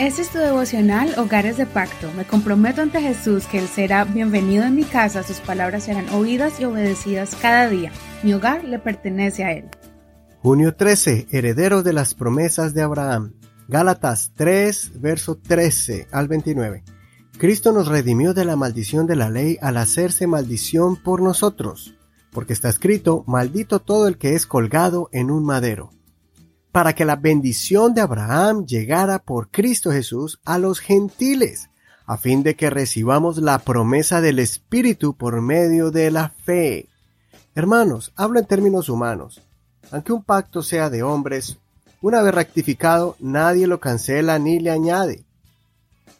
Este es tu devocional Hogares de Pacto. Me comprometo ante Jesús que Él será bienvenido en mi casa, sus palabras serán oídas y obedecidas cada día. Mi hogar le pertenece a Él. Junio 13. Herederos de las promesas de Abraham. Gálatas 3, verso 13 al 29. Cristo nos redimió de la maldición de la ley al hacerse maldición por nosotros, porque está escrito, maldito todo el que es colgado en un madero para que la bendición de Abraham llegara por Cristo Jesús a los gentiles, a fin de que recibamos la promesa del Espíritu por medio de la fe. Hermanos, hablo en términos humanos. Aunque un pacto sea de hombres, una vez rectificado, nadie lo cancela ni le añade.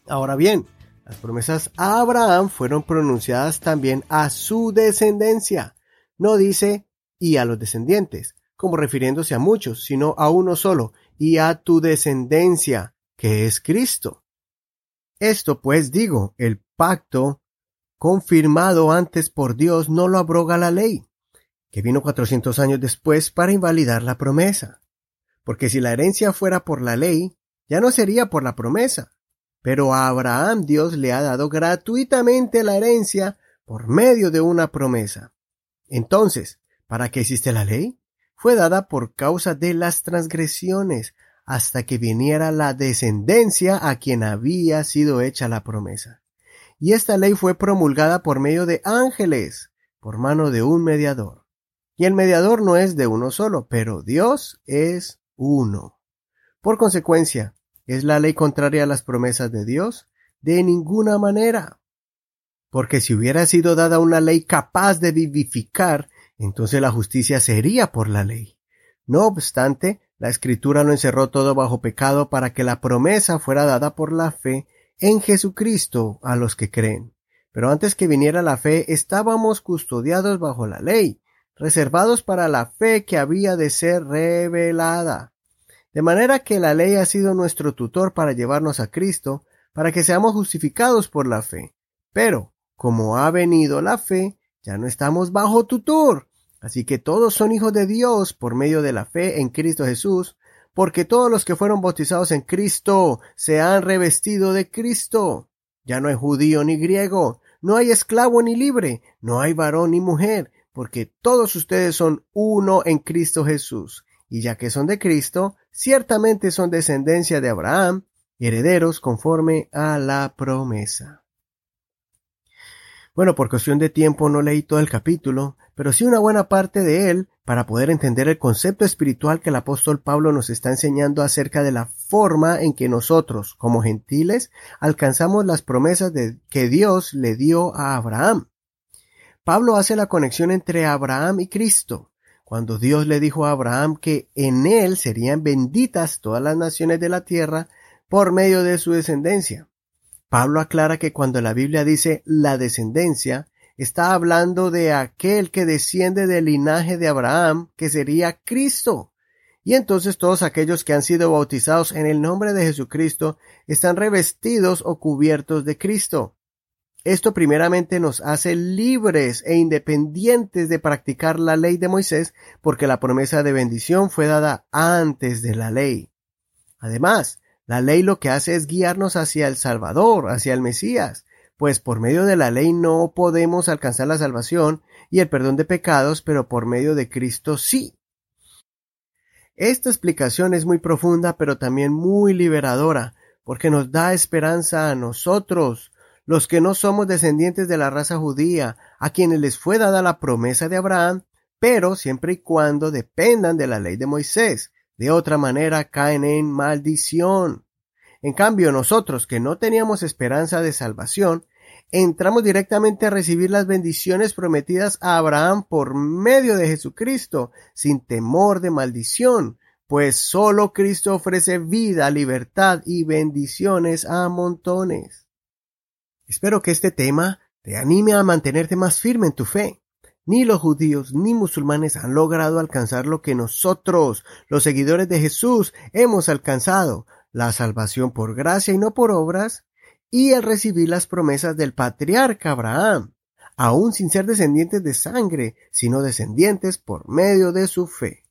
Ahora bien, las promesas a Abraham fueron pronunciadas también a su descendencia. No dice y a los descendientes, como refiriéndose a muchos, sino a uno solo, y a tu descendencia, que es Cristo. Esto pues digo, el pacto confirmado antes por Dios no lo abroga la ley, que vino cuatrocientos años después para invalidar la promesa. Porque si la herencia fuera por la ley, ya no sería por la promesa. Pero a Abraham Dios le ha dado gratuitamente la herencia por medio de una promesa. Entonces, ¿para qué existe la ley? Fue dada por causa de las transgresiones, hasta que viniera la descendencia a quien había sido hecha la promesa. Y esta ley fue promulgada por medio de ángeles, por mano de un mediador. Y el mediador no es de uno solo, pero Dios es uno. Por consecuencia, ¿es la ley contraria a las promesas de Dios? De ninguna manera. Porque si hubiera sido dada una ley capaz de vivificar, entonces la justicia sería por la ley. No obstante, la escritura lo encerró todo bajo pecado para que la promesa fuera dada por la fe en Jesucristo a los que creen. Pero antes que viniera la fe estábamos custodiados bajo la ley, reservados para la fe que había de ser revelada. De manera que la ley ha sido nuestro tutor para llevarnos a Cristo, para que seamos justificados por la fe. Pero, como ha venido la fe, ya no estamos bajo tutor, Así que todos son hijos de Dios por medio de la fe en Cristo Jesús, porque todos los que fueron bautizados en Cristo se han revestido de Cristo. Ya no hay judío ni griego, no hay esclavo ni libre, no hay varón ni mujer, porque todos ustedes son uno en Cristo Jesús. Y ya que son de Cristo, ciertamente son descendencia de Abraham, herederos conforme a la promesa. Bueno, por cuestión de tiempo no leí todo el capítulo, pero sí una buena parte de él para poder entender el concepto espiritual que el apóstol Pablo nos está enseñando acerca de la forma en que nosotros, como gentiles, alcanzamos las promesas de, que Dios le dio a Abraham. Pablo hace la conexión entre Abraham y Cristo, cuando Dios le dijo a Abraham que en él serían benditas todas las naciones de la tierra por medio de su descendencia. Pablo aclara que cuando la Biblia dice la descendencia, está hablando de aquel que desciende del linaje de Abraham, que sería Cristo. Y entonces todos aquellos que han sido bautizados en el nombre de Jesucristo están revestidos o cubiertos de Cristo. Esto primeramente nos hace libres e independientes de practicar la ley de Moisés, porque la promesa de bendición fue dada antes de la ley. Además, la ley lo que hace es guiarnos hacia el Salvador, hacia el Mesías, pues por medio de la ley no podemos alcanzar la salvación y el perdón de pecados, pero por medio de Cristo sí. Esta explicación es muy profunda, pero también muy liberadora, porque nos da esperanza a nosotros, los que no somos descendientes de la raza judía, a quienes les fue dada la promesa de Abraham, pero siempre y cuando dependan de la ley de Moisés. De otra manera caen en maldición. En cambio, nosotros que no teníamos esperanza de salvación, entramos directamente a recibir las bendiciones prometidas a Abraham por medio de Jesucristo, sin temor de maldición, pues solo Cristo ofrece vida, libertad y bendiciones a montones. Espero que este tema te anime a mantenerte más firme en tu fe. Ni los judíos ni musulmanes han logrado alcanzar lo que nosotros, los seguidores de Jesús, hemos alcanzado, la salvación por gracia y no por obras, y el recibir las promesas del patriarca Abraham, aún sin ser descendientes de sangre, sino descendientes por medio de su fe.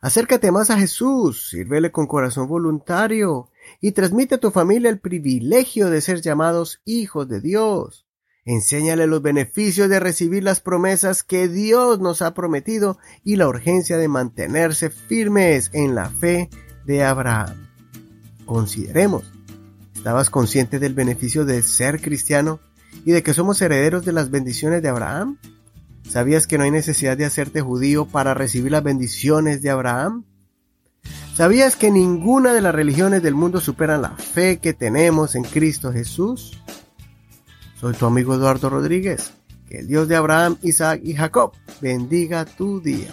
Acércate más a Jesús, sírvele con corazón voluntario, y transmite a tu familia el privilegio de ser llamados hijos de Dios. Enséñale los beneficios de recibir las promesas que Dios nos ha prometido y la urgencia de mantenerse firmes en la fe de Abraham. Consideremos, ¿estabas consciente del beneficio de ser cristiano y de que somos herederos de las bendiciones de Abraham? ¿Sabías que no hay necesidad de hacerte judío para recibir las bendiciones de Abraham? ¿Sabías que ninguna de las religiones del mundo superan la fe que tenemos en Cristo Jesús? Soy tu amigo Eduardo Rodríguez. Que el Dios de Abraham, Isaac y Jacob bendiga tu día.